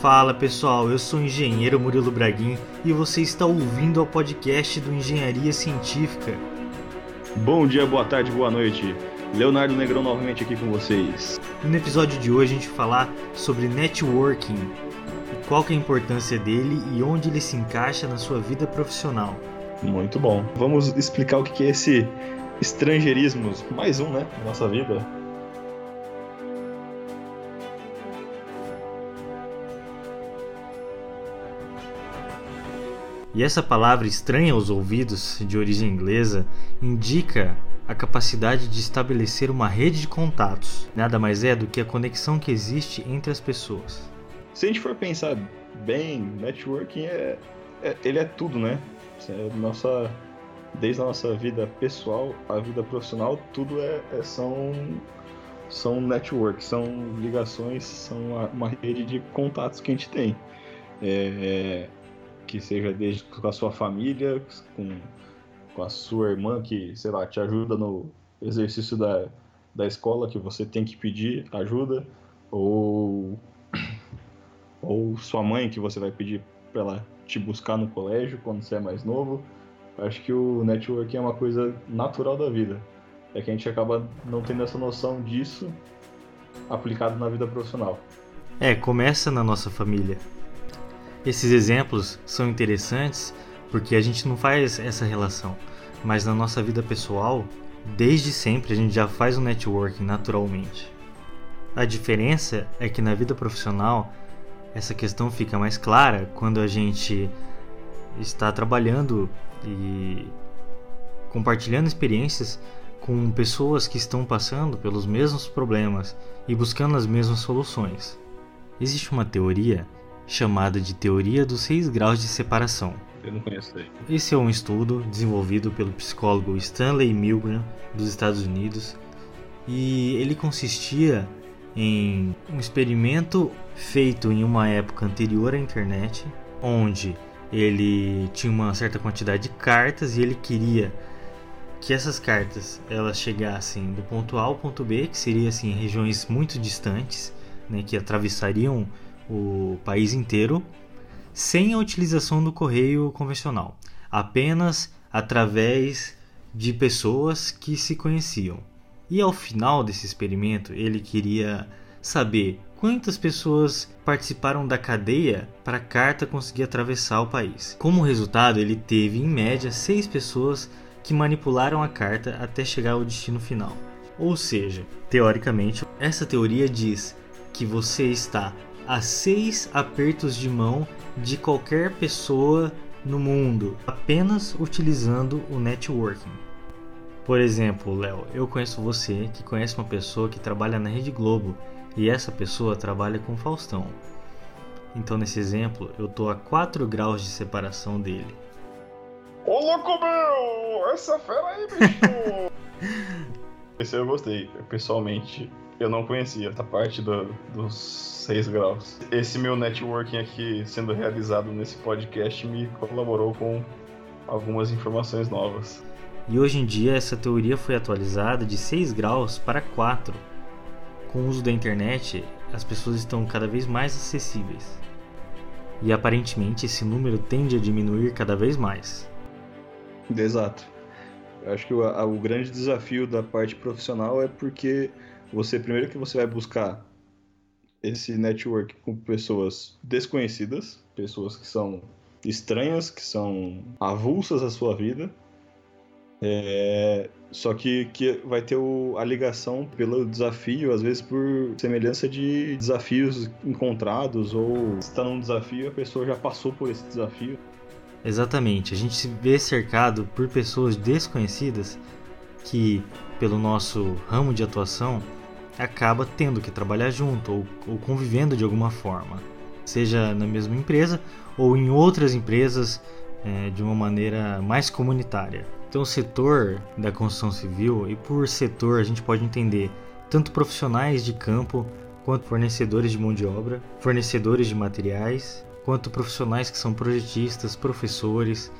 Fala pessoal, eu sou o engenheiro Murilo Braguin e você está ouvindo ao podcast do Engenharia Científica. Bom dia, boa tarde, boa noite. Leonardo Negrão novamente aqui com vocês. No episódio de hoje a gente vai falar sobre networking, qual é a importância dele e onde ele se encaixa na sua vida profissional. Muito bom. Vamos explicar o que é esse estrangeirismo, mais um, né, na nossa vida. E essa palavra estranha aos ouvidos, de origem inglesa, indica a capacidade de estabelecer uma rede de contatos. Nada mais é do que a conexão que existe entre as pessoas. Se a gente for pensar bem, networking é, é ele é tudo, né? É nossa, desde a nossa vida pessoal, a vida profissional, tudo é, é são são networks, são ligações, são uma, uma rede de contatos que a gente tem. É, que seja desde com a sua família, com, com a sua irmã que, sei lá, te ajuda no exercício da, da escola que você tem que pedir ajuda, ou, ou sua mãe que você vai pedir para ela te buscar no colégio quando você é mais novo. Acho que o networking é uma coisa natural da vida. É que a gente acaba não tendo essa noção disso aplicado na vida profissional. É, começa na nossa família. Esses exemplos são interessantes porque a gente não faz essa relação, mas na nossa vida pessoal, desde sempre a gente já faz o um networking naturalmente. A diferença é que na vida profissional essa questão fica mais clara quando a gente está trabalhando e compartilhando experiências com pessoas que estão passando pelos mesmos problemas e buscando as mesmas soluções. Existe uma teoria chamada de Teoria dos Seis Graus de Separação. Eu não conheço aí. Esse é um estudo desenvolvido pelo psicólogo Stanley Milgram dos Estados Unidos e ele consistia em um experimento feito em uma época anterior à internet, onde ele tinha uma certa quantidade de cartas e ele queria que essas cartas elas chegassem do ponto A ao ponto B, que seria assim regiões muito distantes, né, que atravessariam o país inteiro sem a utilização do correio convencional, apenas através de pessoas que se conheciam. E ao final desse experimento, ele queria saber quantas pessoas participaram da cadeia para a carta conseguir atravessar o país. Como resultado, ele teve em média seis pessoas que manipularam a carta até chegar ao destino final. Ou seja, teoricamente, essa teoria diz que você está a seis apertos de mão de qualquer pessoa no mundo, apenas utilizando o networking. Por exemplo, Léo, eu conheço você que conhece uma pessoa que trabalha na Rede Globo e essa pessoa trabalha com Faustão. Então, nesse exemplo, eu tô a 4 graus de separação dele. Ô louco meu! Essa fera aí, bicho! Esse eu gostei, pessoalmente eu não conhecia essa parte do, dos 6 graus. Esse meu networking aqui sendo realizado nesse podcast me colaborou com algumas informações novas. E hoje em dia essa teoria foi atualizada de 6 graus para 4. Com o uso da internet, as pessoas estão cada vez mais acessíveis. E aparentemente esse número tende a diminuir cada vez mais. Exato. Eu acho que o, a, o grande desafio da parte profissional é porque você primeiro que você vai buscar esse network com pessoas desconhecidas, pessoas que são estranhas, que são avulsas à sua vida. É, só que, que vai ter o, a ligação pelo desafio, às vezes por semelhança de desafios encontrados, ou está num desafio a pessoa já passou por esse desafio. Exatamente, a gente se vê cercado por pessoas desconhecidas que, pelo nosso ramo de atuação, acaba tendo que trabalhar junto ou, ou convivendo de alguma forma, seja na mesma empresa ou em outras empresas é, de uma maneira mais comunitária. Então, o setor da construção civil, e por setor a gente pode entender tanto profissionais de campo, quanto fornecedores de mão de obra, fornecedores de materiais, quanto profissionais que são projetistas, professores,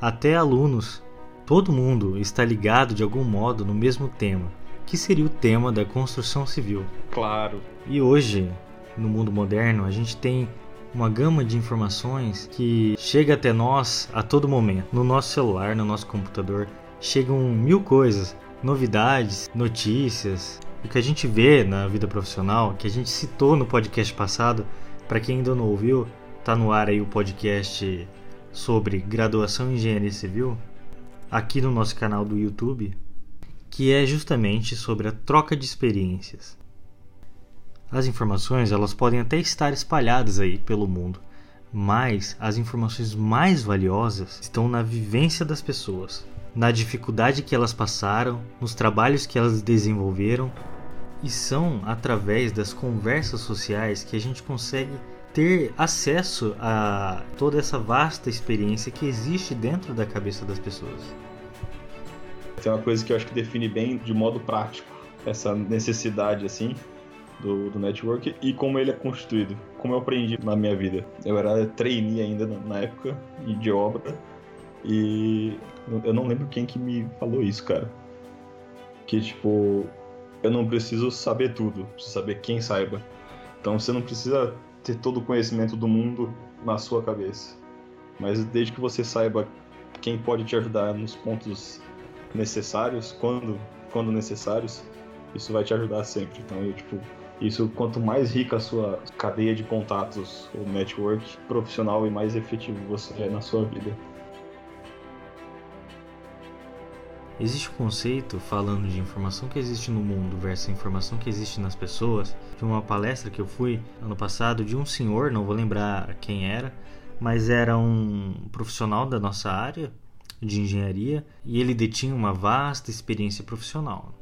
até alunos. Todo mundo está ligado de algum modo no mesmo tema que seria o tema da construção civil. Claro. E hoje, no mundo moderno, a gente tem uma gama de informações que chega até nós a todo momento. No nosso celular, no nosso computador, chegam mil coisas, novidades, notícias. O que a gente vê na vida profissional, que a gente citou no podcast passado, para quem ainda não ouviu, tá no ar aí o podcast sobre graduação em engenharia civil, aqui no nosso canal do YouTube, que é justamente sobre a troca de experiências. As informações elas podem até estar espalhadas aí pelo mundo, mas as informações mais valiosas estão na vivência das pessoas, na dificuldade que elas passaram, nos trabalhos que elas desenvolveram, e são através das conversas sociais que a gente consegue ter acesso a toda essa vasta experiência que existe dentro da cabeça das pessoas. Tem uma coisa que eu acho que define bem de modo prático essa necessidade assim do, do network e como ele é construído, como eu aprendi na minha vida. Eu era trainee ainda na época de obra e eu não lembro quem que me falou isso, cara. Que tipo, eu não preciso saber tudo, preciso saber quem saiba. Então você não precisa ter todo o conhecimento do mundo na sua cabeça. Mas desde que você saiba quem pode te ajudar nos pontos necessários, quando, quando necessários, isso vai te ajudar sempre. Então, eu, tipo, isso, quanto mais rica a sua cadeia de contatos, o network profissional e mais efetivo você é na sua vida. Existe um conceito falando de informação que existe no mundo versus informação que existe nas pessoas. De uma palestra que eu fui ano passado de um senhor, não vou lembrar quem era, mas era um profissional da nossa área de engenharia e ele detinha uma vasta experiência profissional.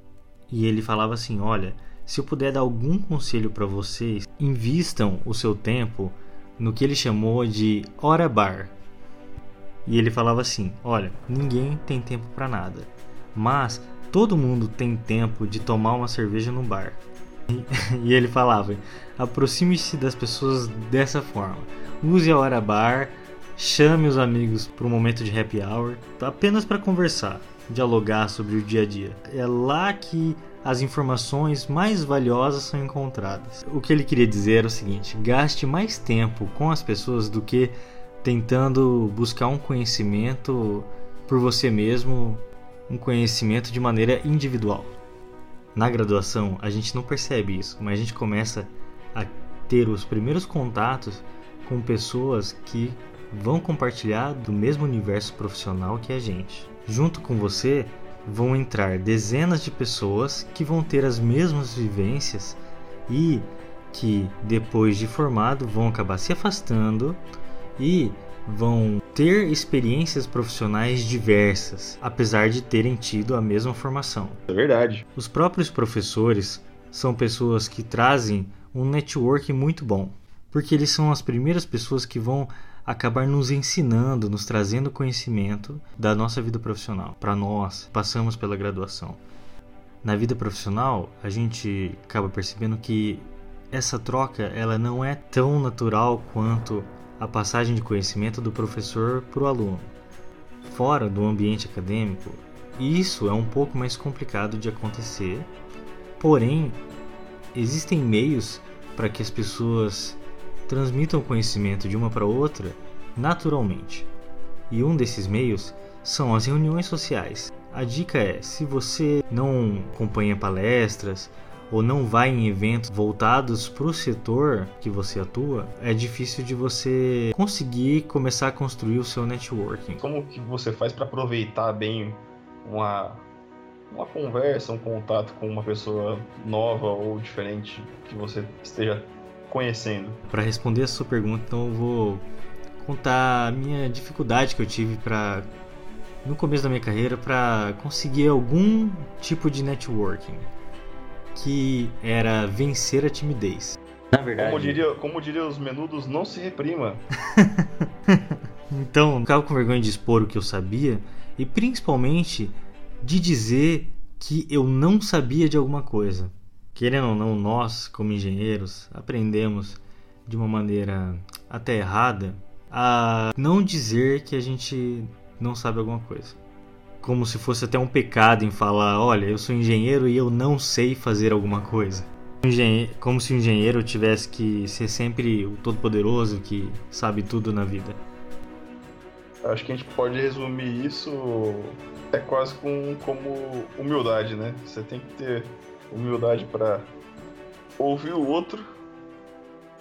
E ele falava assim: Olha, se eu puder dar algum conselho para vocês, invistam o seu tempo no que ele chamou de hora bar. E ele falava assim: "Olha, ninguém tem tempo para nada, mas todo mundo tem tempo de tomar uma cerveja no bar." E ele falava: "Aproxime-se das pessoas dessa forma. Use a hora bar, chame os amigos para um momento de happy hour, apenas para conversar, dialogar sobre o dia a dia. É lá que as informações mais valiosas são encontradas. O que ele queria dizer era o seguinte: gaste mais tempo com as pessoas do que tentando buscar um conhecimento por você mesmo, um conhecimento de maneira individual. Na graduação, a gente não percebe isso, mas a gente começa a ter os primeiros contatos com pessoas que vão compartilhar do mesmo universo profissional que a gente. Junto com você, vão entrar dezenas de pessoas que vão ter as mesmas vivências e que depois de formado vão acabar se afastando e vão ter experiências profissionais diversas, apesar de terem tido a mesma formação. É verdade. Os próprios professores são pessoas que trazem um network muito bom, porque eles são as primeiras pessoas que vão acabar nos ensinando, nos trazendo conhecimento da nossa vida profissional. Para nós, passamos pela graduação. Na vida profissional, a gente acaba percebendo que essa troca ela não é tão natural quanto a passagem de conhecimento do professor para o aluno. Fora do ambiente acadêmico, isso é um pouco mais complicado de acontecer, porém, existem meios para que as pessoas transmitam conhecimento de uma para outra naturalmente. E um desses meios são as reuniões sociais. A dica é: se você não acompanha palestras ou não vai em eventos voltados para o setor que você atua, é difícil de você conseguir começar a construir o seu networking. Como que você faz para aproveitar bem uma uma conversa, um contato com uma pessoa nova ou diferente que você esteja conhecendo? Para responder a sua pergunta, então eu vou contar a minha dificuldade que eu tive para no começo da minha carreira para conseguir algum tipo de networking que era vencer a timidez. Na verdade, como diria, como diria os menudos, não se reprima. então, ficava com vergonha de expor o que eu sabia e principalmente de dizer que eu não sabia de alguma coisa querendo ou não, nós, como engenheiros, aprendemos de uma maneira até errada a não dizer que a gente não sabe alguma coisa. Como se fosse até um pecado em falar: olha, eu sou engenheiro e eu não sei fazer alguma coisa. Como se o engenheiro tivesse que ser sempre o todo-poderoso que sabe tudo na vida. Acho que a gente pode resumir isso é quase com, como humildade, né? Você tem que ter humildade para ouvir o outro,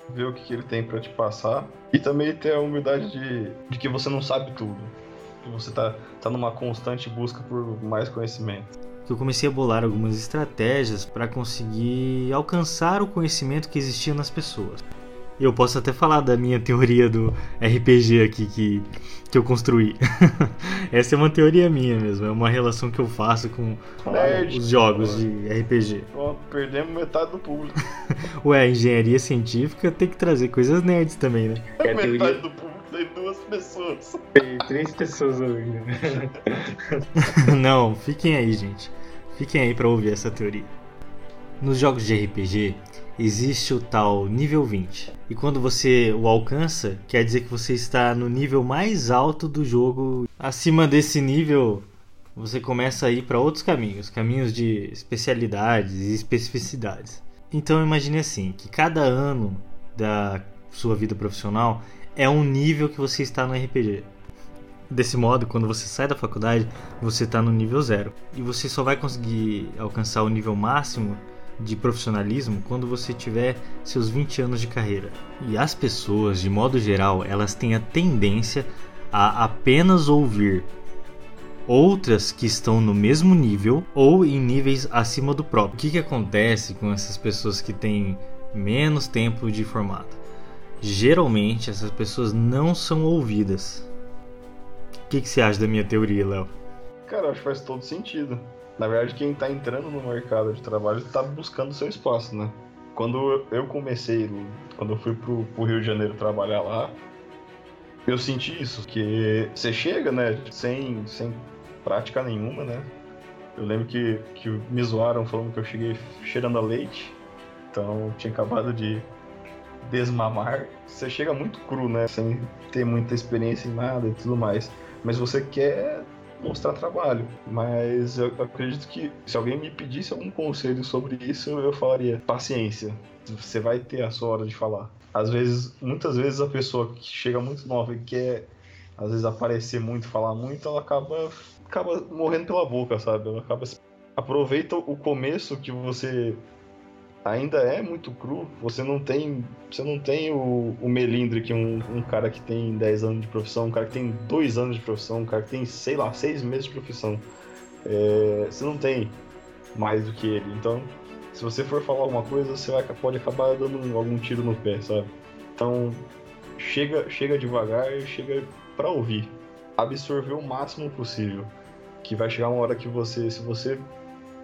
ver o que, que ele tem para te passar e também ter a humildade de, de que você não sabe tudo. Que você tá, tá numa constante busca por mais conhecimento que eu comecei a bolar algumas estratégias para conseguir alcançar o conhecimento que existia nas pessoas. Eu posso até falar da minha teoria do RPG aqui que, que eu construí. Essa é uma teoria minha mesmo, é uma relação que eu faço com Nerd. os jogos de RPG. Pronto, perdemos metade do público. Ué, engenharia científica tem que trazer coisas nerds também, né? É metade do público pessoas. Tem três pessoas ouvindo. Não, fiquem aí, gente. Fiquem aí para ouvir essa teoria. Nos jogos de RPG existe o tal nível 20. E quando você o alcança, quer dizer que você está no nível mais alto do jogo. Acima desse nível, você começa a ir para outros caminhos, caminhos de especialidades e especificidades. Então imagine assim, que cada ano da sua vida profissional é um nível que você está no RPG. Desse modo, quando você sai da faculdade, você está no nível zero. E você só vai conseguir alcançar o nível máximo de profissionalismo quando você tiver seus 20 anos de carreira. E as pessoas, de modo geral, elas têm a tendência a apenas ouvir outras que estão no mesmo nível ou em níveis acima do próprio. O que, que acontece com essas pessoas que têm menos tempo de formato? Geralmente essas pessoas não são ouvidas. O que, que você acha da minha teoria, Léo? Cara, acho que faz todo sentido. Na verdade, quem está entrando no mercado de trabalho está buscando seu espaço, né? Quando eu comecei, quando eu fui pro, pro Rio de Janeiro trabalhar lá, eu senti isso, que você chega, né, sem, sem prática nenhuma, né? Eu lembro que, que me zoaram falando que eu cheguei cheirando a leite, então tinha acabado de desmamar. Você chega muito cru, né, sem ter muita experiência em nada e tudo mais mas você quer mostrar trabalho. Mas eu acredito que se alguém me pedisse algum conselho sobre isso, eu falaria: paciência, você vai ter a sua hora de falar. Às vezes, muitas vezes a pessoa que chega muito nova e quer às vezes aparecer muito, falar muito, ela acaba acaba morrendo pela boca, sabe? Ela acaba aproveita o começo que você ainda é muito cru, você não tem, você não tem o, o melindre que um, um, cara que tem 10 anos de profissão, um cara que tem 2 anos de profissão, um cara que tem, sei lá, 6 meses de profissão. É, você não tem mais do que ele. Então, se você for falar alguma coisa, você vai, pode acabar dando algum tiro no pé, sabe? Então, chega, chega devagar, chega para ouvir. Absorver o máximo possível. Que vai chegar uma hora que você, se você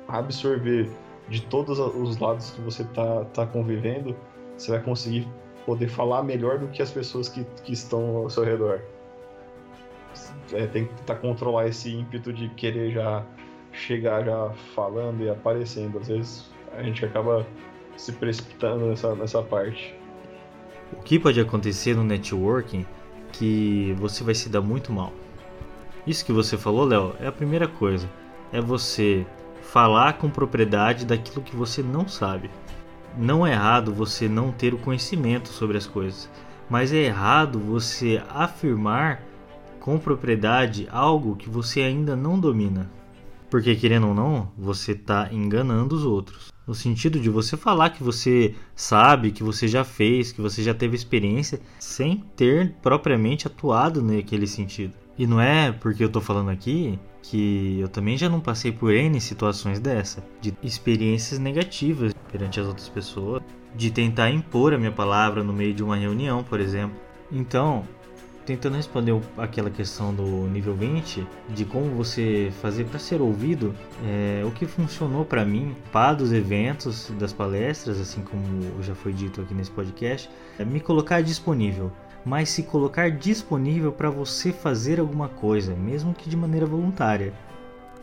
absorver de todos os lados que você tá, tá convivendo, você vai conseguir poder falar melhor do que as pessoas que, que estão ao seu redor. É, tem que tentar controlar esse ímpeto de querer já chegar já falando e aparecendo. Às vezes a gente acaba se precipitando nessa, nessa parte. O que pode acontecer no networking que você vai se dar muito mal. Isso que você falou, Léo, é a primeira coisa. É você falar com propriedade daquilo que você não sabe. Não é errado você não ter o conhecimento sobre as coisas, mas é errado você afirmar com propriedade algo que você ainda não domina. Porque, querendo ou não, você está enganando os outros. No sentido de você falar que você sabe, que você já fez, que você já teve experiência, sem ter propriamente atuado naquele sentido. E não é porque eu estou falando aqui que eu também já não passei por N situações dessa, de experiências negativas perante as outras pessoas, de tentar impor a minha palavra no meio de uma reunião, por exemplo. Então, tentando responder aquela questão do nível 20, de como você fazer para ser ouvido, é, o que funcionou para mim, para dos eventos, das palestras, assim como já foi dito aqui nesse podcast, é me colocar disponível mas se colocar disponível para você fazer alguma coisa, mesmo que de maneira voluntária.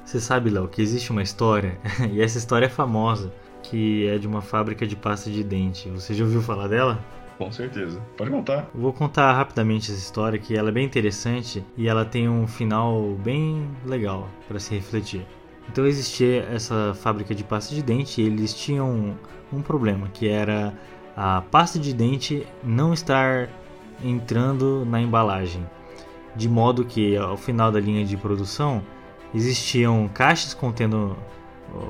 Você sabe, Léo, que existe uma história, e essa história é famosa, que é de uma fábrica de pasta de dente. Você já ouviu falar dela? Com certeza. Pode contar. Vou contar rapidamente essa história, que ela é bem interessante e ela tem um final bem legal para se refletir. Então existia essa fábrica de pasta de dente e eles tinham um problema, que era a pasta de dente não estar entrando na embalagem, de modo que ao final da linha de produção existiam caixas contendo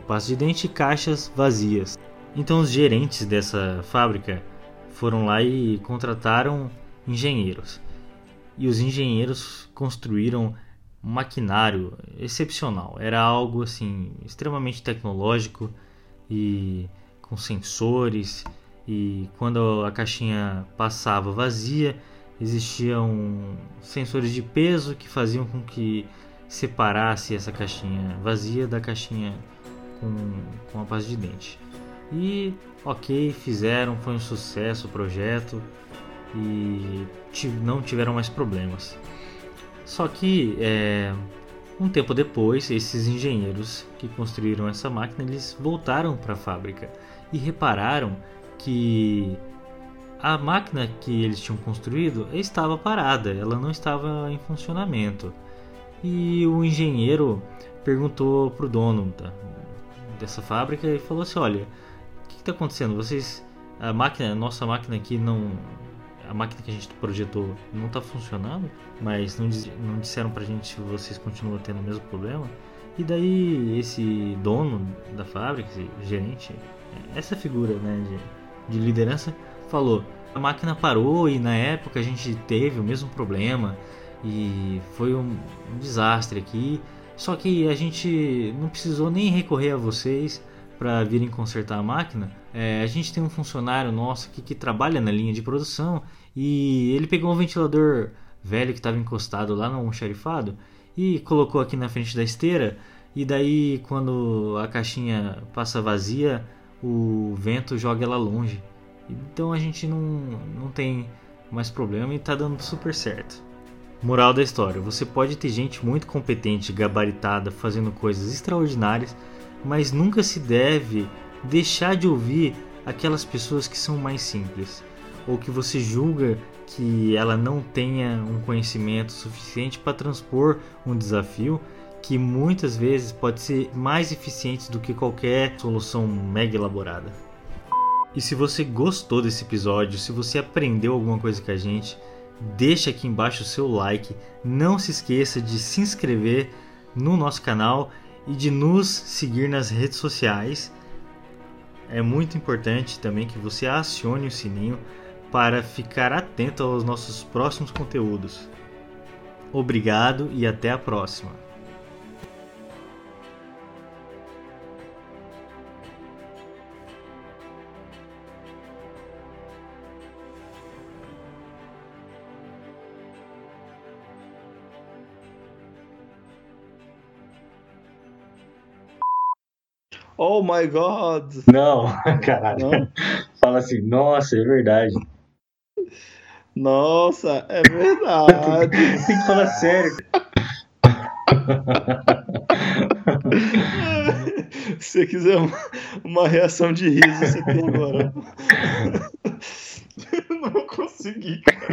pasta de dente e caixas vazias. Então os gerentes dessa fábrica foram lá e contrataram engenheiros. E os engenheiros construíram um maquinário excepcional. Era algo assim extremamente tecnológico e com sensores e quando a caixinha passava vazia, existiam sensores de peso que faziam com que separasse essa caixinha vazia da caixinha com, com a pasta de dente. E ok, fizeram, foi um sucesso o projeto e não tiveram mais problemas. Só que é, um tempo depois, esses engenheiros que construíram essa máquina eles voltaram para a fábrica e repararam que a máquina que eles tinham construído estava parada, ela não estava em funcionamento. E o engenheiro perguntou para o dono da, dessa fábrica e falou assim: Olha, que está acontecendo? Vocês, a máquina, a nossa máquina aqui não, a máquina que a gente projetou não está funcionando, mas não, não disseram para a gente se vocês continuam tendo o mesmo problema. E daí esse dono da fábrica, esse gerente, essa figura né, de, de liderança, falou: a máquina parou e na época a gente teve o mesmo problema e foi um, um desastre aqui. Só que a gente não precisou nem recorrer a vocês para virem consertar a máquina. É, a gente tem um funcionário nosso aqui que trabalha na linha de produção e ele pegou um ventilador velho que estava encostado lá no almoxarifado e colocou aqui na frente da esteira. E daí, quando a caixinha passa vazia, o vento joga ela longe. Então a gente não, não tem mais problema e está dando super certo. Moral da história: você pode ter gente muito competente, gabaritada, fazendo coisas extraordinárias, mas nunca se deve deixar de ouvir aquelas pessoas que são mais simples ou que você julga que ela não tenha um conhecimento suficiente para transpor um desafio que muitas vezes pode ser mais eficiente do que qualquer solução mega elaborada. E se você gostou desse episódio, se você aprendeu alguma coisa com a gente, deixa aqui embaixo o seu like. Não se esqueça de se inscrever no nosso canal e de nos seguir nas redes sociais. É muito importante também que você acione o sininho para ficar atento aos nossos próximos conteúdos. Obrigado e até a próxima! Oh my god! Não, caralho. Não? Fala assim, nossa, é verdade. Nossa, é verdade. tem que falar sério. Se você quiser uma, uma reação de riso, você tem agora. Eu não consegui, cara.